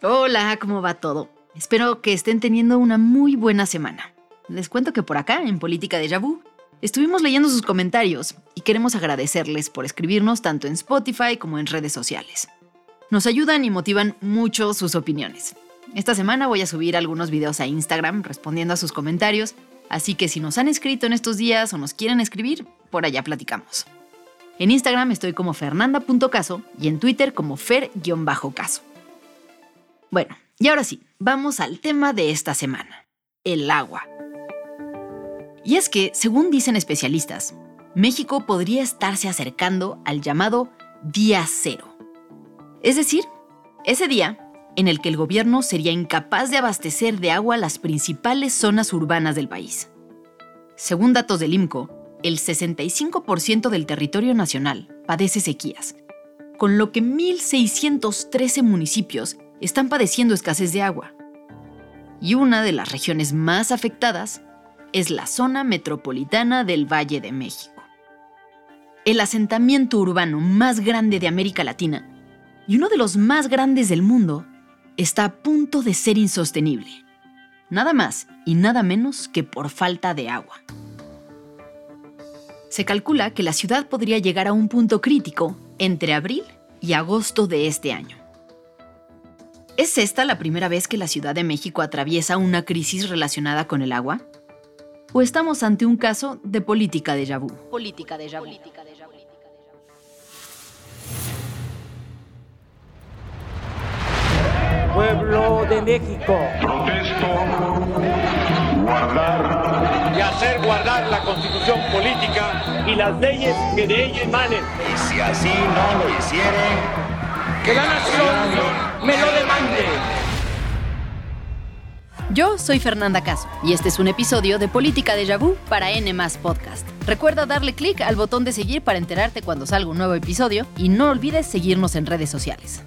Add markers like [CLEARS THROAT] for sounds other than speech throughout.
Hola, ¿cómo va todo? Espero que estén teniendo una muy buena semana. Les cuento que por acá, en Política de Yabú, estuvimos leyendo sus comentarios y queremos agradecerles por escribirnos tanto en Spotify como en redes sociales. Nos ayudan y motivan mucho sus opiniones. Esta semana voy a subir algunos videos a Instagram respondiendo a sus comentarios, así que si nos han escrito en estos días o nos quieren escribir, por allá platicamos. En Instagram estoy como fernanda.caso y en Twitter como fer-caso. Bueno, y ahora sí, vamos al tema de esta semana, el agua. Y es que, según dicen especialistas, México podría estarse acercando al llamado día cero. Es decir, ese día en el que el gobierno sería incapaz de abastecer de agua las principales zonas urbanas del país. Según datos del IMCO, el 65% del territorio nacional padece sequías, con lo que 1.613 municipios están padeciendo escasez de agua. Y una de las regiones más afectadas es la zona metropolitana del Valle de México. El asentamiento urbano más grande de América Latina y uno de los más grandes del mundo está a punto de ser insostenible. Nada más y nada menos que por falta de agua. Se calcula que la ciudad podría llegar a un punto crítico entre abril y agosto de este año. ¿Es esta la primera vez que la Ciudad de México atraviesa una crisis relacionada con el agua? ¿O estamos ante un caso de política de Yabú? Política de Yabú. Pueblo de México. Protesto guardar y hacer guardar la constitución política y las leyes que de ella emanen. Y si así no lo hicieren, que la nación me lo demande. Yo soy Fernanda Caso y este es un episodio de Política de Yabú para N Podcast. Recuerda darle clic al botón de seguir para enterarte cuando salga un nuevo episodio y no olvides seguirnos en redes sociales.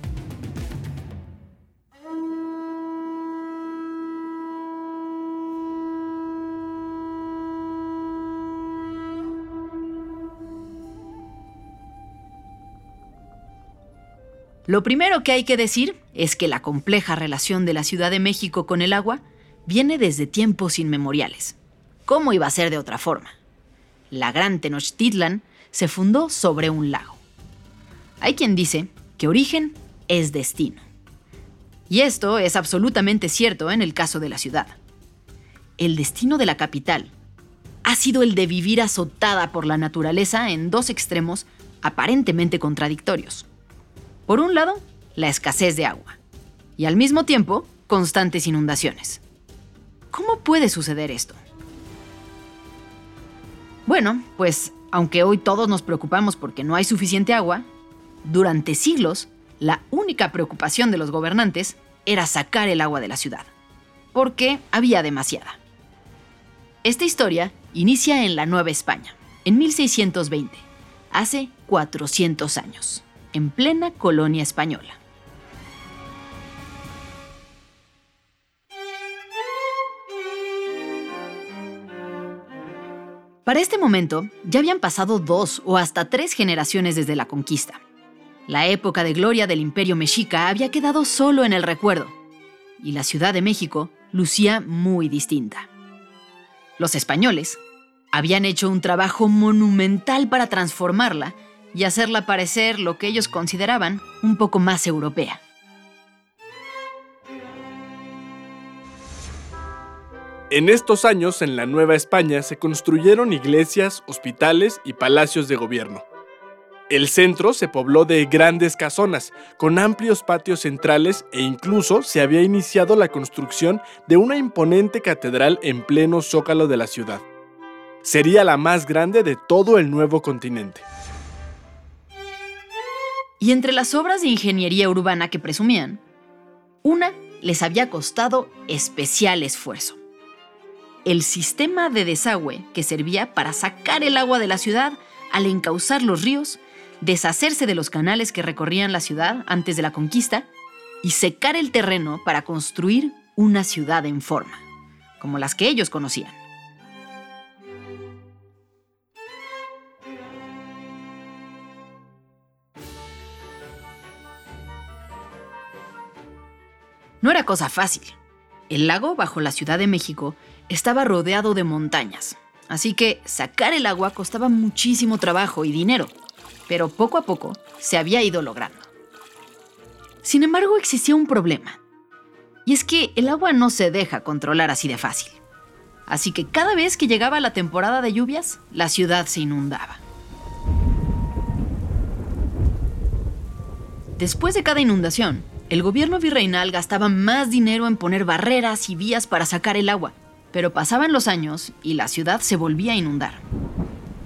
Lo primero que hay que decir es que la compleja relación de la Ciudad de México con el agua viene desde tiempos inmemoriales. ¿Cómo iba a ser de otra forma? La Gran Tenochtitlan se fundó sobre un lago. Hay quien dice que origen es destino. Y esto es absolutamente cierto en el caso de la ciudad. El destino de la capital ha sido el de vivir azotada por la naturaleza en dos extremos aparentemente contradictorios. Por un lado, la escasez de agua y al mismo tiempo constantes inundaciones. ¿Cómo puede suceder esto? Bueno, pues aunque hoy todos nos preocupamos porque no hay suficiente agua, durante siglos la única preocupación de los gobernantes era sacar el agua de la ciudad, porque había demasiada. Esta historia inicia en la Nueva España, en 1620, hace 400 años, en plena colonia española. Para este momento, ya habían pasado dos o hasta tres generaciones desde la conquista. La época de gloria del imperio mexica había quedado solo en el recuerdo, y la Ciudad de México lucía muy distinta. Los españoles habían hecho un trabajo monumental para transformarla y hacerla parecer lo que ellos consideraban un poco más europea. En estos años, en la Nueva España, se construyeron iglesias, hospitales y palacios de gobierno. El centro se pobló de grandes casonas, con amplios patios centrales e incluso se había iniciado la construcción de una imponente catedral en pleno zócalo de la ciudad. Sería la más grande de todo el nuevo continente. Y entre las obras de ingeniería urbana que presumían, una les había costado especial esfuerzo el sistema de desagüe que servía para sacar el agua de la ciudad al encauzar los ríos, deshacerse de los canales que recorrían la ciudad antes de la conquista y secar el terreno para construir una ciudad en forma, como las que ellos conocían. Cosa fácil. El lago bajo la Ciudad de México estaba rodeado de montañas, así que sacar el agua costaba muchísimo trabajo y dinero, pero poco a poco se había ido logrando. Sin embargo, existía un problema, y es que el agua no se deja controlar así de fácil. Así que cada vez que llegaba la temporada de lluvias, la ciudad se inundaba. Después de cada inundación, el gobierno virreinal gastaba más dinero en poner barreras y vías para sacar el agua, pero pasaban los años y la ciudad se volvía a inundar.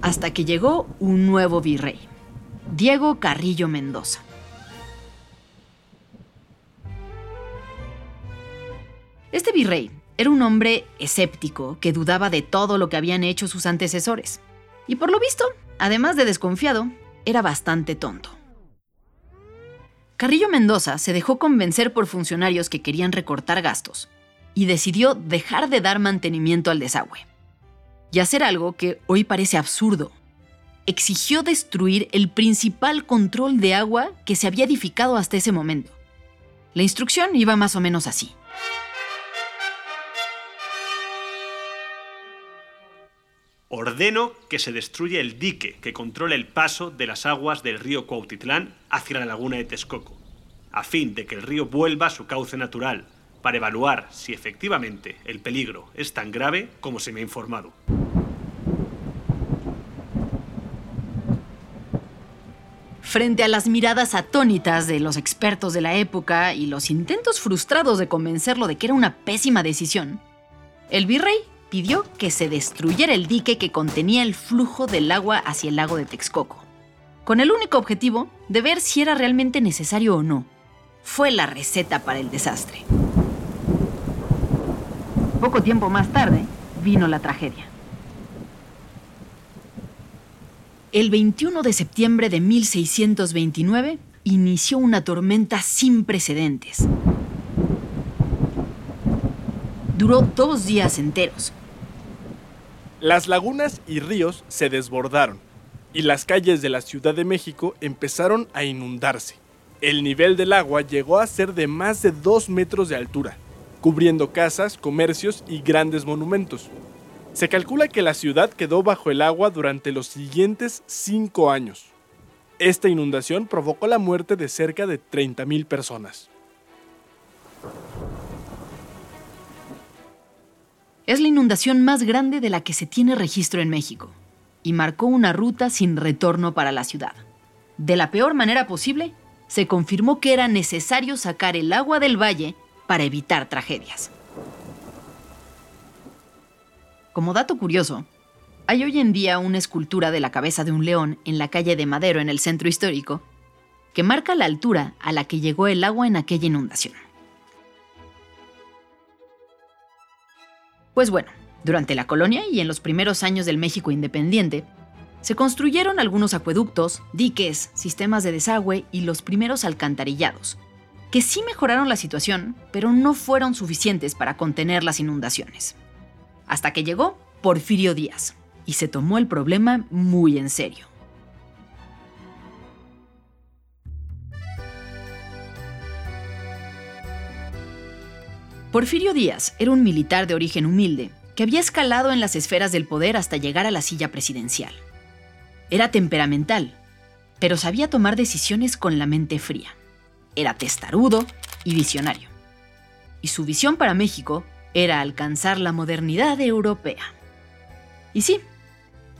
Hasta que llegó un nuevo virrey, Diego Carrillo Mendoza. Este virrey era un hombre escéptico que dudaba de todo lo que habían hecho sus antecesores. Y por lo visto, además de desconfiado, era bastante tonto. Carrillo Mendoza se dejó convencer por funcionarios que querían recortar gastos y decidió dejar de dar mantenimiento al desagüe y hacer algo que hoy parece absurdo. Exigió destruir el principal control de agua que se había edificado hasta ese momento. La instrucción iba más o menos así. Ordeno que se destruya el dique que controla el paso de las aguas del río Cuautitlán hacia la laguna de Texcoco, a fin de que el río vuelva a su cauce natural, para evaluar si efectivamente el peligro es tan grave como se me ha informado. Frente a las miradas atónitas de los expertos de la época y los intentos frustrados de convencerlo de que era una pésima decisión, el virrey pidió que se destruyera el dique que contenía el flujo del agua hacia el lago de Texcoco, con el único objetivo de ver si era realmente necesario o no. Fue la receta para el desastre. Poco tiempo más tarde vino la tragedia. El 21 de septiembre de 1629 inició una tormenta sin precedentes duró dos días enteros. Las lagunas y ríos se desbordaron y las calles de la Ciudad de México empezaron a inundarse. El nivel del agua llegó a ser de más de dos metros de altura, cubriendo casas, comercios y grandes monumentos. Se calcula que la ciudad quedó bajo el agua durante los siguientes cinco años. Esta inundación provocó la muerte de cerca de 30.000 personas. Es la inundación más grande de la que se tiene registro en México y marcó una ruta sin retorno para la ciudad. De la peor manera posible, se confirmó que era necesario sacar el agua del valle para evitar tragedias. Como dato curioso, hay hoy en día una escultura de la cabeza de un león en la calle de Madero en el centro histórico que marca la altura a la que llegó el agua en aquella inundación. Pues bueno, durante la colonia y en los primeros años del México independiente, se construyeron algunos acueductos, diques, sistemas de desagüe y los primeros alcantarillados, que sí mejoraron la situación, pero no fueron suficientes para contener las inundaciones. Hasta que llegó Porfirio Díaz y se tomó el problema muy en serio. Porfirio Díaz era un militar de origen humilde que había escalado en las esferas del poder hasta llegar a la silla presidencial. Era temperamental, pero sabía tomar decisiones con la mente fría. Era testarudo y visionario. Y su visión para México era alcanzar la modernidad europea. Y sí,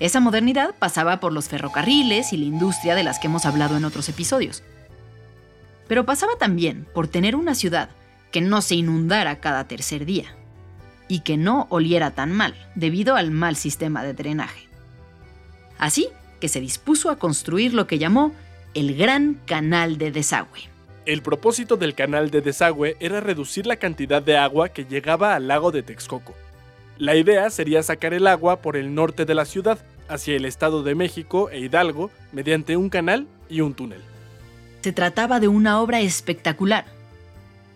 esa modernidad pasaba por los ferrocarriles y la industria de las que hemos hablado en otros episodios. Pero pasaba también por tener una ciudad que no se inundara cada tercer día y que no oliera tan mal debido al mal sistema de drenaje. Así que se dispuso a construir lo que llamó el Gran Canal de Desagüe. El propósito del canal de desagüe era reducir la cantidad de agua que llegaba al lago de Texcoco. La idea sería sacar el agua por el norte de la ciudad, hacia el Estado de México e Hidalgo, mediante un canal y un túnel. Se trataba de una obra espectacular,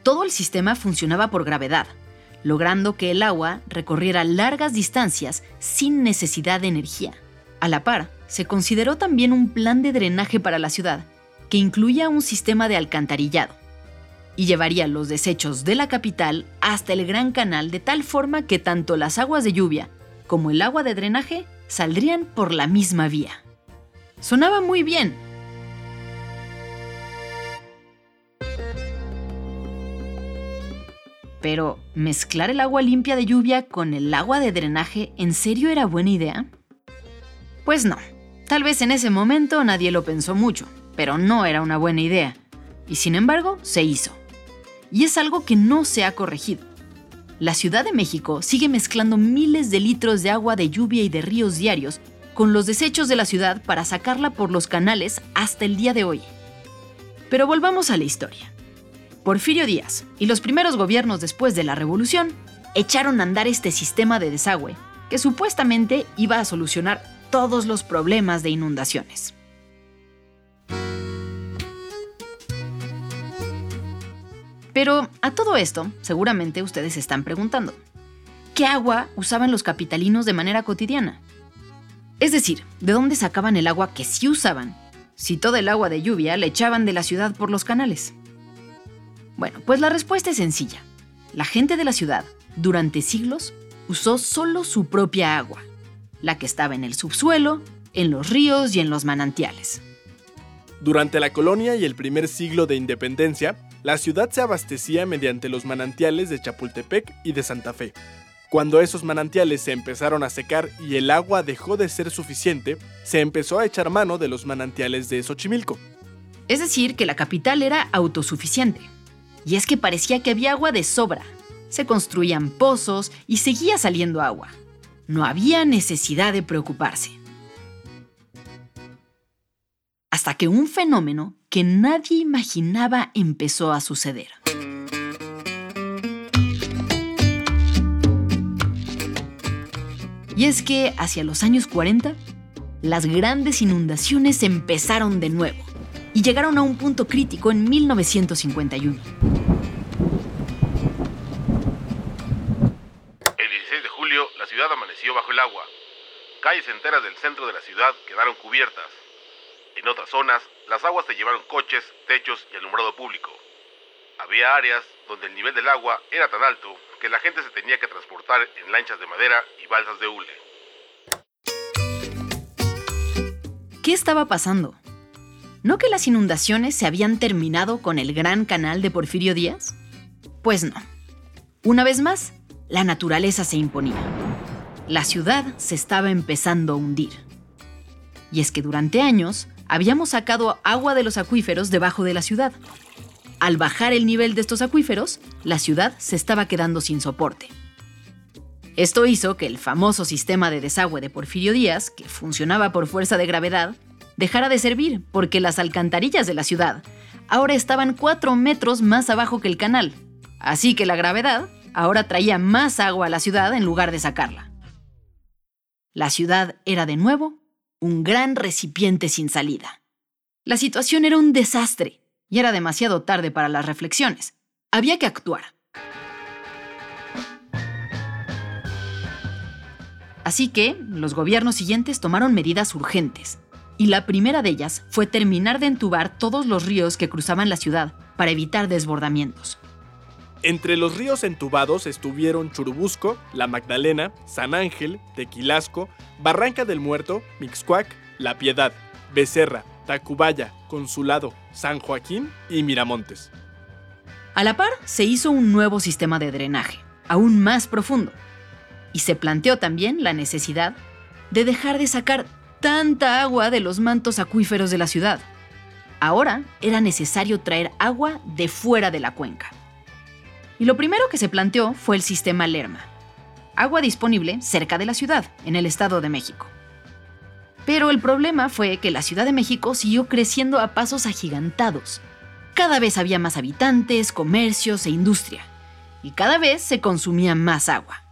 todo el sistema funcionaba por gravedad, logrando que el agua recorriera largas distancias sin necesidad de energía. A la par, se consideró también un plan de drenaje para la ciudad, que incluía un sistema de alcantarillado. y llevaría los desechos de la capital hasta el Gran Canal de tal forma que tanto las aguas de lluvia como el agua de drenaje saldrían por la misma vía. Sonaba muy bien. Pero, ¿mezclar el agua limpia de lluvia con el agua de drenaje en serio era buena idea? Pues no. Tal vez en ese momento nadie lo pensó mucho, pero no era una buena idea. Y sin embargo, se hizo. Y es algo que no se ha corregido. La Ciudad de México sigue mezclando miles de litros de agua de lluvia y de ríos diarios con los desechos de la ciudad para sacarla por los canales hasta el día de hoy. Pero volvamos a la historia. Porfirio Díaz y los primeros gobiernos después de la revolución echaron a andar este sistema de desagüe que supuestamente iba a solucionar todos los problemas de inundaciones. Pero a todo esto, seguramente ustedes se están preguntando, ¿qué agua usaban los capitalinos de manera cotidiana? Es decir, ¿de dónde sacaban el agua que sí usaban si todo el agua de lluvia le echaban de la ciudad por los canales? Bueno, pues la respuesta es sencilla. La gente de la ciudad, durante siglos, usó solo su propia agua, la que estaba en el subsuelo, en los ríos y en los manantiales. Durante la colonia y el primer siglo de independencia, la ciudad se abastecía mediante los manantiales de Chapultepec y de Santa Fe. Cuando esos manantiales se empezaron a secar y el agua dejó de ser suficiente, se empezó a echar mano de los manantiales de Xochimilco. Es decir, que la capital era autosuficiente. Y es que parecía que había agua de sobra. Se construían pozos y seguía saliendo agua. No había necesidad de preocuparse. Hasta que un fenómeno que nadie imaginaba empezó a suceder. Y es que hacia los años 40, las grandes inundaciones empezaron de nuevo y llegaron a un punto crítico en 1951. El 16 de julio, la ciudad amaneció bajo el agua. Calles enteras del centro de la ciudad quedaron cubiertas. En otras zonas, las aguas se llevaron coches, techos y alumbrado público. Había áreas donde el nivel del agua era tan alto que la gente se tenía que transportar en lanchas de madera y balsas de hule. ¿Qué estaba pasando? ¿No que las inundaciones se habían terminado con el gran canal de Porfirio Díaz? Pues no. Una vez más, la naturaleza se imponía. La ciudad se estaba empezando a hundir. Y es que durante años habíamos sacado agua de los acuíferos debajo de la ciudad. Al bajar el nivel de estos acuíferos, la ciudad se estaba quedando sin soporte. Esto hizo que el famoso sistema de desagüe de Porfirio Díaz, que funcionaba por fuerza de gravedad, dejara de servir porque las alcantarillas de la ciudad ahora estaban 4 metros más abajo que el canal. Así que la gravedad ahora traía más agua a la ciudad en lugar de sacarla. La ciudad era de nuevo un gran recipiente sin salida. La situación era un desastre y era demasiado tarde para las reflexiones. Había que actuar. Así que los gobiernos siguientes tomaron medidas urgentes, y la primera de ellas fue terminar de entubar todos los ríos que cruzaban la ciudad para evitar desbordamientos. Entre los ríos entubados estuvieron Churubusco, La Magdalena, San Ángel, Tequilasco, Barranca del Muerto, Mixcuac, La Piedad, Becerra, Tacubaya, Consulado, San Joaquín y Miramontes. A la par, se hizo un nuevo sistema de drenaje, aún más profundo, y se planteó también la necesidad de dejar de sacar tanta agua de los mantos acuíferos de la ciudad. Ahora era necesario traer agua de fuera de la cuenca. Y lo primero que se planteó fue el sistema Lerma, agua disponible cerca de la ciudad, en el Estado de México. Pero el problema fue que la Ciudad de México siguió creciendo a pasos agigantados. Cada vez había más habitantes, comercios e industria, y cada vez se consumía más agua.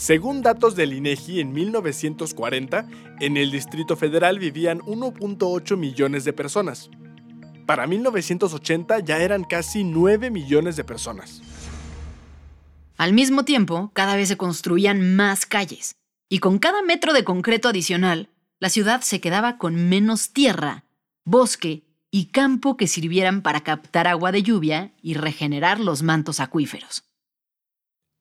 Según datos del INEGI, en 1940, en el Distrito Federal vivían 1.8 millones de personas. Para 1980 ya eran casi 9 millones de personas. Al mismo tiempo, cada vez se construían más calles, y con cada metro de concreto adicional, la ciudad se quedaba con menos tierra, bosque y campo que sirvieran para captar agua de lluvia y regenerar los mantos acuíferos.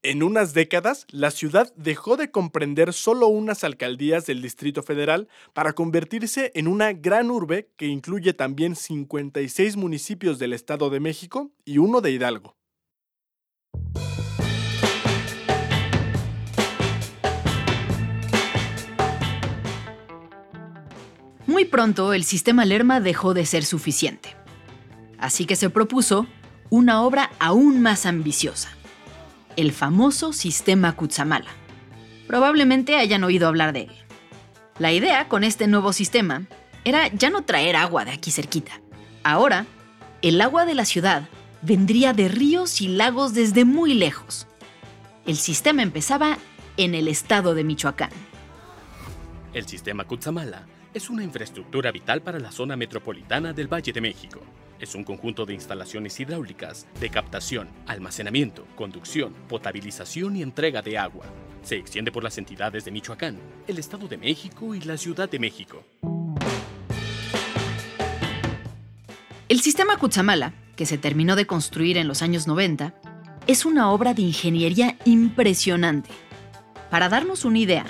En unas décadas, la ciudad dejó de comprender solo unas alcaldías del Distrito Federal para convertirse en una gran urbe que incluye también 56 municipios del Estado de México y uno de Hidalgo. Muy pronto el sistema Lerma dejó de ser suficiente. Así que se propuso una obra aún más ambiciosa, el famoso sistema Kutsamala. Probablemente hayan oído hablar de él. La idea con este nuevo sistema era ya no traer agua de aquí cerquita. Ahora, el agua de la ciudad vendría de ríos y lagos desde muy lejos. El sistema empezaba en el estado de Michoacán. El sistema Kutsamala es una infraestructura vital para la zona metropolitana del Valle de México. Es un conjunto de instalaciones hidráulicas de captación, almacenamiento, conducción, potabilización y entrega de agua. Se extiende por las entidades de Michoacán, el Estado de México y la Ciudad de México. El sistema Kutsamala, que se terminó de construir en los años 90, es una obra de ingeniería impresionante. Para darnos una idea,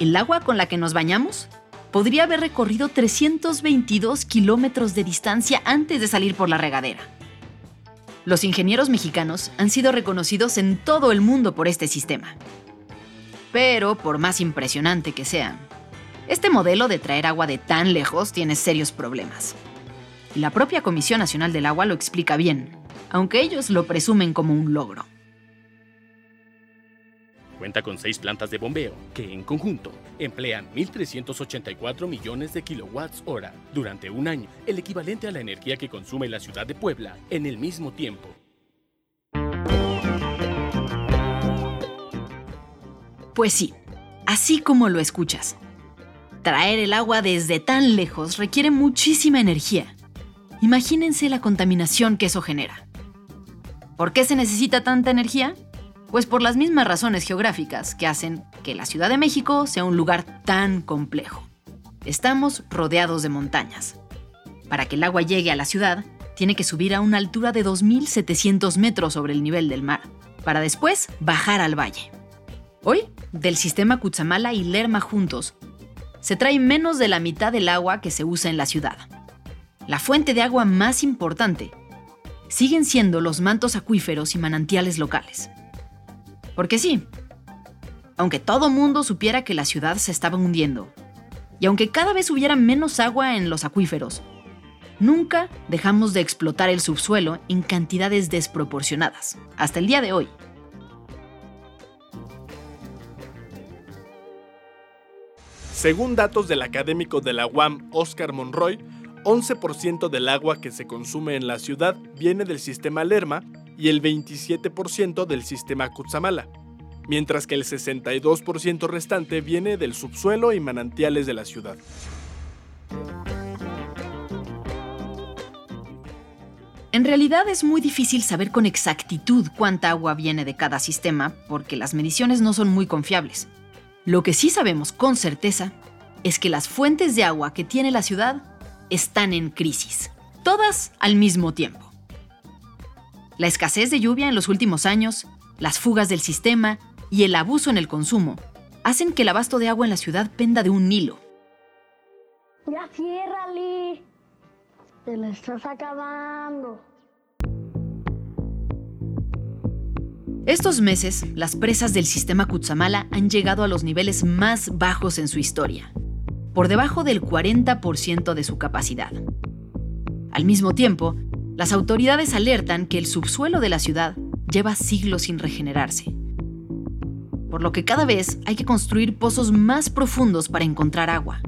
el agua con la que nos bañamos podría haber recorrido 322 kilómetros de distancia antes de salir por la regadera. Los ingenieros mexicanos han sido reconocidos en todo el mundo por este sistema. Pero, por más impresionante que sea, este modelo de traer agua de tan lejos tiene serios problemas. La propia Comisión Nacional del Agua lo explica bien, aunque ellos lo presumen como un logro. Cuenta con seis plantas de bombeo que, en conjunto, emplean 1.384 millones de kilowatts hora durante un año, el equivalente a la energía que consume la ciudad de Puebla en el mismo tiempo. Pues sí, así como lo escuchas. Traer el agua desde tan lejos requiere muchísima energía. Imagínense la contaminación que eso genera. ¿Por qué se necesita tanta energía? Pues por las mismas razones geográficas que hacen que la Ciudad de México sea un lugar tan complejo. Estamos rodeados de montañas. Para que el agua llegue a la ciudad, tiene que subir a una altura de 2.700 metros sobre el nivel del mar, para después bajar al valle. Hoy, del sistema Cutzamala y Lerma juntos, se trae menos de la mitad del agua que se usa en la ciudad. La fuente de agua más importante siguen siendo los mantos acuíferos y manantiales locales. Porque sí, aunque todo mundo supiera que la ciudad se estaba hundiendo, y aunque cada vez hubiera menos agua en los acuíferos, nunca dejamos de explotar el subsuelo en cantidades desproporcionadas, hasta el día de hoy. Según datos del académico de la UAM, Oscar Monroy, 11% del agua que se consume en la ciudad viene del sistema Lerma y el 27% del sistema Kutsamala, mientras que el 62% restante viene del subsuelo y manantiales de la ciudad. En realidad es muy difícil saber con exactitud cuánta agua viene de cada sistema porque las mediciones no son muy confiables. Lo que sí sabemos con certeza es que las fuentes de agua que tiene la ciudad están en crisis, todas al mismo tiempo. La escasez de lluvia en los últimos años, las fugas del sistema y el abuso en el consumo hacen que el abasto de agua en la ciudad penda de un hilo. Ya ciérrale. Te la estás acabando. Estos meses, las presas del sistema Kutsamala han llegado a los niveles más bajos en su historia, por debajo del 40% de su capacidad. Al mismo tiempo, las autoridades alertan que el subsuelo de la ciudad lleva siglos sin regenerarse, por lo que cada vez hay que construir pozos más profundos para encontrar agua.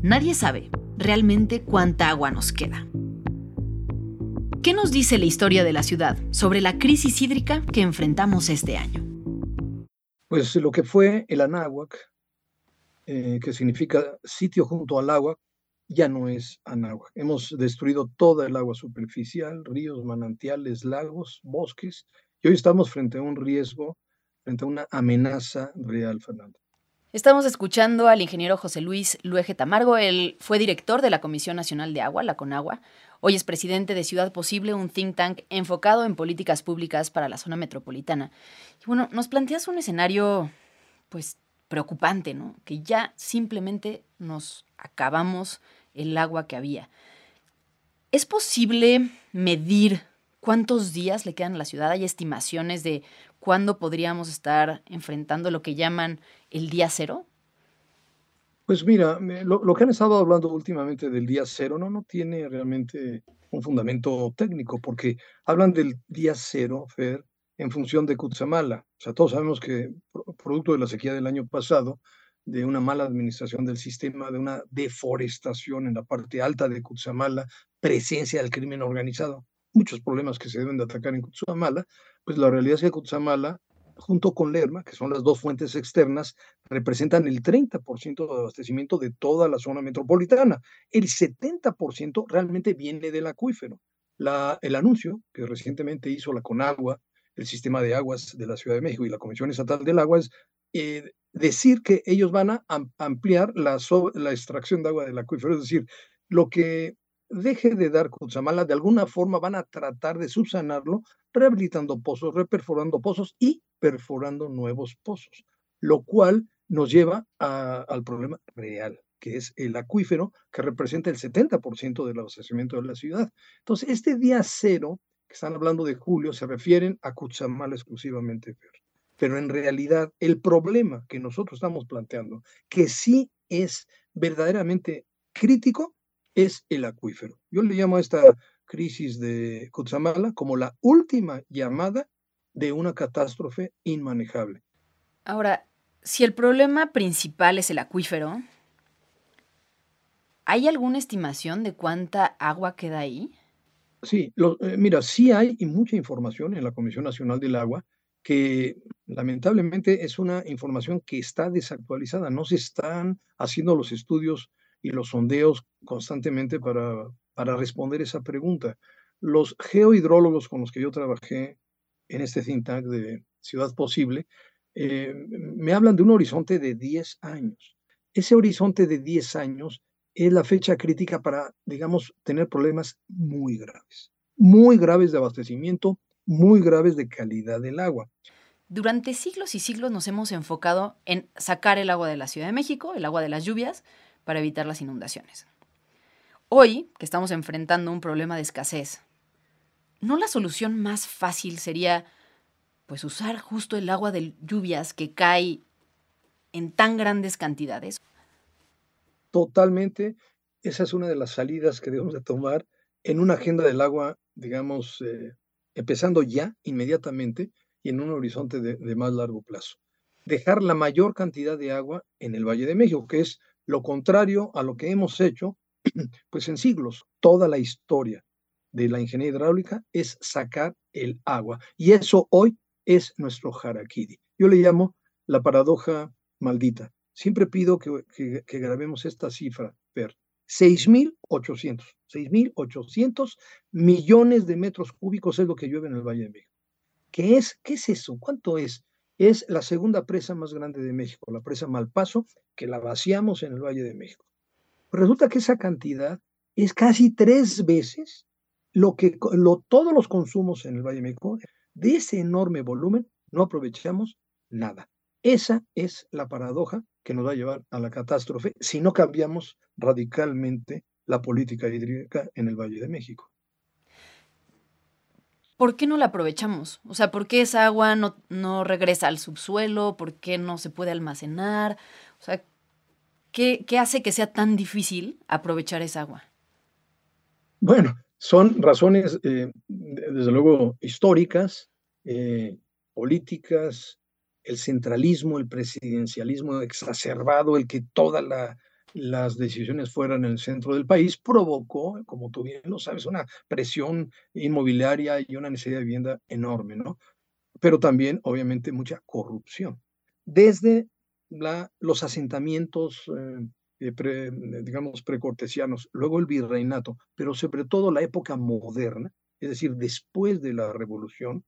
Nadie sabe realmente cuánta agua nos queda. ¿Qué nos dice la historia de la ciudad sobre la crisis hídrica que enfrentamos este año? Pues lo que fue el Anáhuac, eh, que significa sitio junto al agua, ya no es Anáhuac. Hemos destruido toda el agua superficial, ríos, manantiales, lagos, bosques, y hoy estamos frente a un riesgo, frente a una amenaza real, Fernando. Estamos escuchando al ingeniero José Luis Luege Tamargo. Él fue director de la Comisión Nacional de Agua, la CONAGUA. Hoy es presidente de Ciudad Posible, un think tank enfocado en políticas públicas para la zona metropolitana. Y bueno, nos planteas un escenario, pues, preocupante, ¿no? Que ya simplemente nos acabamos el agua que había. ¿Es posible medir cuántos días le quedan a la ciudad? ¿Hay estimaciones de cuándo podríamos estar enfrentando lo que llaman el día cero? Pues mira, lo, que han estado hablando últimamente del día cero no, no tiene realmente un fundamento técnico, porque hablan del día cero, Fer, en función de Cutzamala. O sea, todos sabemos que producto de la sequía del año pasado, de una mala administración del sistema, de una deforestación en la parte alta de Cutzamala, presencia del crimen organizado, muchos problemas que se deben de atacar en Cutzamala, pues la realidad es que Cutzamala, junto con Lerma, que son las dos fuentes externas, representan el 30% de abastecimiento de toda la zona metropolitana. El 70% realmente viene del acuífero. El anuncio que recientemente hizo la Conagua, el sistema de aguas de la Ciudad de México y la Comisión Estatal del Agua es eh, decir que ellos van a ampliar la, extracción de agua del acuífero, es decir, lo que deje de dar Cutzamala, de alguna forma van a tratar de subsanarlo, rehabilitando pozos, reperforando pozos y perforando nuevos pozos, lo cual nos lleva al problema real, que es el acuífero, que representa el 70% del abastecimiento de la ciudad. Entonces, este día cero, que están hablando de julio, se refieren a Cutzamala exclusivamente, pero en realidad el problema que nosotros estamos planteando, que sí es verdaderamente crítico, es el acuífero. Yo le llamo a esta crisis de Cutzamala como la última llamada de una catástrofe inmanejable. Ahora, si el problema principal es el acuífero, ¿hay alguna estimación de cuánta agua queda ahí? Sí, eh, mira, sí hay mucha información en la Comisión Nacional del Agua que lamentablemente es una información que está desactualizada. No se están haciendo los estudios y los sondeos constantemente para, para responder esa pregunta. Los geohidrólogos con los que yo trabajé en este think tank de Ciudad Posible eh, me hablan de un horizonte de 10 años. Ese horizonte de 10 años es la fecha crítica para, digamos, tener problemas muy graves, muy graves de abastecimiento, muy graves de calidad del agua. Durante siglos y siglos nos hemos enfocado en sacar el agua de la Ciudad de México, el agua de las lluvias, para evitar las inundaciones. Hoy, que estamos enfrentando un problema de escasez, ¿no la solución más fácil sería pues usar justo el agua de lluvias que cae en tan grandes cantidades? Totalmente, esa es una de las salidas que debemos de tomar en una agenda del agua, digamos, eh, empezando ya, inmediatamente, y en un horizonte de, más largo plazo. Dejar la mayor cantidad de agua en el Valle de México, que es lo contrario a lo que hemos hecho, [CLEARS THROAT] pues en siglos, toda la historia de la ingeniería hidráulica es sacar el agua. Y eso hoy es nuestro harakiri. Yo le llamo la paradoja maldita. Siempre pido que, que, grabemos esta cifra, ver. 6.800, 6.800 millones de metros cúbicos es lo que llueve en el Valle de México. ¿Qué es? ¿Qué es eso? ¿Cuánto es? Es la segunda presa más grande de México, la presa Malpaso, que la vaciamos en el Valle de México. Resulta que esa cantidad es casi tres veces lo que lo, todos los consumos en el Valle de México. De ese enorme volumen no aprovechamos nada. Esa es la paradoja que nos va a llevar a la catástrofe si no cambiamos radicalmente la política hídrica en el Valle de México. ¿Por qué no la aprovechamos? O sea, ¿por qué esa agua no, no regresa al subsuelo? ¿Por qué no se puede almacenar? O sea, ¿qué, hace que sea tan difícil aprovechar esa agua? Bueno, son razones, eh, desde luego, históricas, eh, políticas, el centralismo, el presidencialismo exacerbado, el que todas las decisiones fueran en el centro del país, provocó, como tú bien lo sabes, una presión inmobiliaria y una necesidad de vivienda enorme, ¿no? Pero también, obviamente, mucha corrupción. Desde los asentamientos, eh, eh, digamos, precortesianos, luego el virreinato, pero sobre todo la época moderna, es decir, después de la revolución,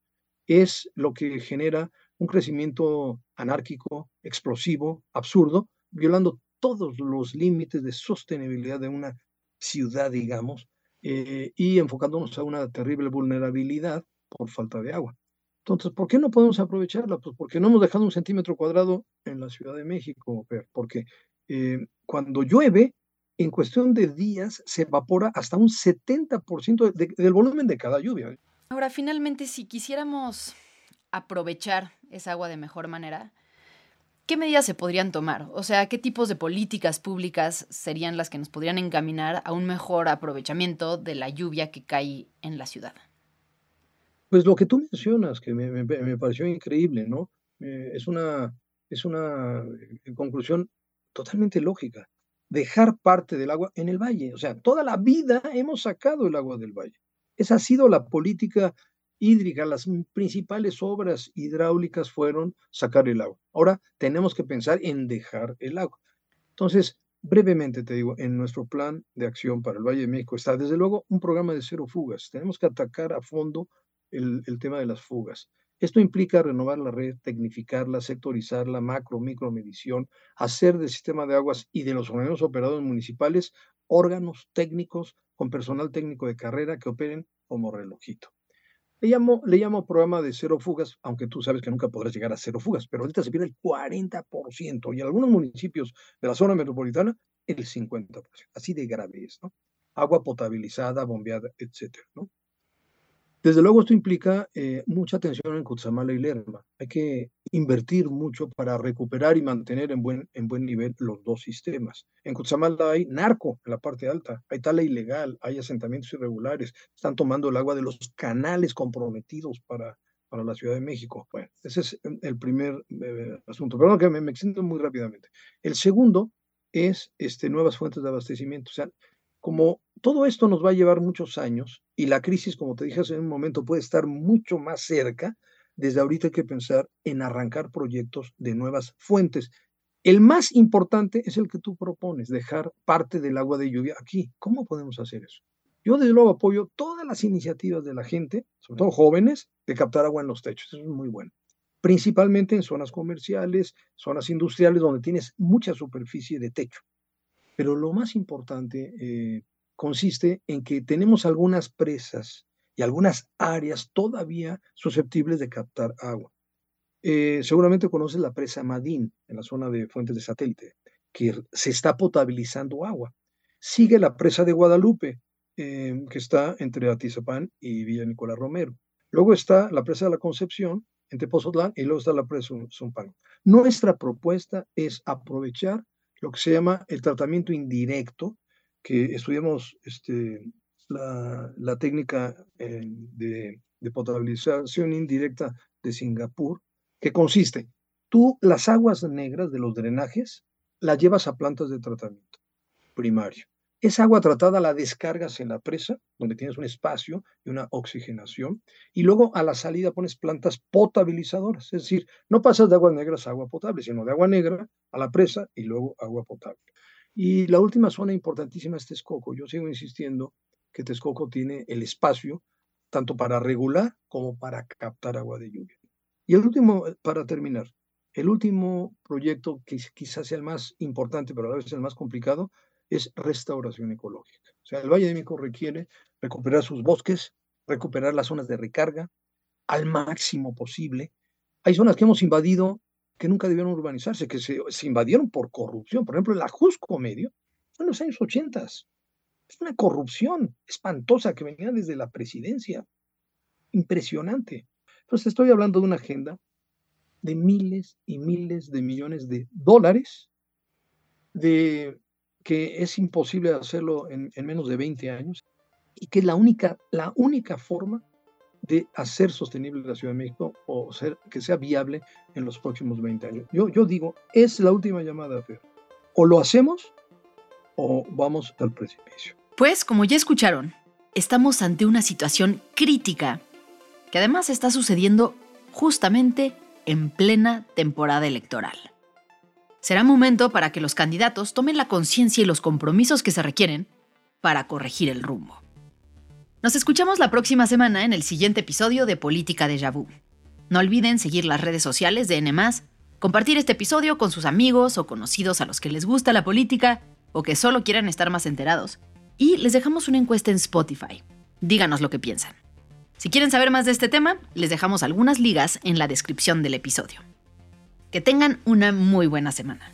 es lo que genera un crecimiento anárquico, explosivo, absurdo, violando todos los límites de sostenibilidad de una ciudad, digamos, eh, y enfocándonos a una terrible vulnerabilidad por falta de agua. Entonces, ¿por qué no podemos aprovecharla? Pues porque no hemos dejado un centímetro cuadrado en la Ciudad de México, porque eh, cuando llueve, en cuestión de días se evapora hasta un 70% del volumen de cada lluvia. Ahora, finalmente, si quisiéramos aprovechar esa agua de mejor manera, ¿qué medidas se podrían tomar? O sea, ¿qué tipos de políticas públicas serían las que nos podrían encaminar a un mejor aprovechamiento de la lluvia que cae en la ciudad? Pues lo que tú mencionas, que me, pareció increíble, ¿no? Eh, es una, es una eh, conclusión totalmente lógica dejar parte del agua en el valle. O sea, toda la vida hemos sacado el agua del valle. Esa ha sido la política hídrica. Las principales obras hidráulicas fueron sacar el agua. Ahora tenemos que pensar en dejar el agua. Entonces, brevemente te digo, en nuestro plan de acción para el Valle de México está desde luego un programa de cero fugas. Tenemos que atacar a fondo el, tema de las fugas. Esto implica renovar la red, tecnificarla, sectorizarla, macro, micro medición, hacer del sistema de aguas y de los organismos operadores municipales órganos técnicos con personal técnico de carrera que operen como relojito. Le llamo, le llamo programa de cero fugas, aunque tú sabes que nunca podrás llegar a cero fugas, pero ahorita se pierde el 40% y en algunos municipios de la zona metropolitana el 50%. Así de grave es, ¿no? Agua potabilizada, bombeada, etcétera, ¿no? Desde luego esto implica eh, mucha atención en Cutzamala y Lerma. Hay que invertir mucho para recuperar y mantener en buen, en buen nivel los dos sistemas. En Cutzamala hay narco en la parte alta, hay tala ilegal, hay asentamientos irregulares, están tomando el agua de los canales comprometidos para, para la Ciudad de México. Bueno, ese es el primer eh, asunto. Perdón que me, me extiendo muy rápidamente. El segundo es este, nuevas fuentes de abastecimiento. O sea, como todo esto nos va a llevar muchos años y la crisis, como te dije hace un momento, puede estar mucho más cerca, desde ahorita hay que pensar en arrancar proyectos de nuevas fuentes. El más importante es el que tú propones, dejar parte del agua de lluvia aquí. ¿Cómo podemos hacer eso? Yo desde luego apoyo todas las iniciativas de la gente, sobre todo jóvenes, de captar agua en los techos. Eso es muy bueno. Principalmente en zonas comerciales, zonas industriales, donde tienes mucha superficie de techo. Pero lo más importante eh, consiste en que tenemos algunas presas y algunas áreas todavía susceptibles de captar agua. Eh, seguramente conoces la presa Madín, en la zona de fuentes de satélite, que se está potabilizando agua. Sigue la presa de Guadalupe, eh, que está entre Atizapán y Villa Nicolás Romero. Luego está la presa de la Concepción, entre Pozotlán, y luego está la presa Zumpango. Nuestra propuesta es aprovechar lo que se llama el tratamiento indirecto, que estudiamos este, la, técnica eh, de, potabilización indirecta de Singapur, que consiste, tú las aguas negras de los drenajes las llevas a plantas de tratamiento primario. Esa agua tratada la descargas en la presa, donde tienes un espacio y una oxigenación, y luego a la salida pones plantas potabilizadoras, es decir, no pasas de aguas negras a agua potable, sino de agua negra a la presa y luego agua potable. Y la última zona importantísima es Texcoco. Yo sigo insistiendo que Texcoco tiene el espacio tanto para regular como para captar agua de lluvia. Y el último, para terminar, el último proyecto que quizás sea el más importante, pero a la vez el más complicado, es restauración ecológica. O sea, el Valle de México requiere recuperar sus bosques, recuperar las zonas de recarga al máximo posible. Hay zonas que hemos invadido que nunca debieron urbanizarse, que se, invadieron por corrupción. Por ejemplo, el Ajusco Medio, en los años 80. Es una corrupción espantosa que venía desde la presidencia. Impresionante. Entonces, estoy hablando de una agenda de miles y miles de millones de dólares de que es imposible hacerlo en, menos de 20 años y que es la única, la única forma de hacer sostenible la Ciudad de México o ser, que sea viable en los próximos 20 años. Yo, yo digo, es la última llamada, Fer. O lo hacemos o vamos al precipicio. Pues, como ya escucharon, estamos ante una situación crítica que además está sucediendo justamente en plena temporada electoral. Será momento para que los candidatos tomen la conciencia y los compromisos que se requieren para corregir el rumbo. Nos escuchamos la próxima semana en el siguiente episodio de Política de Vu. No olviden seguir las redes sociales de N+, compartir este episodio con sus amigos o conocidos a los que les gusta la política o que solo quieran estar más enterados. Y les dejamos una encuesta en Spotify. Díganos lo que piensan. Si quieren saber más de este tema, les dejamos algunas ligas en la descripción del episodio. Que tengan una muy buena semana.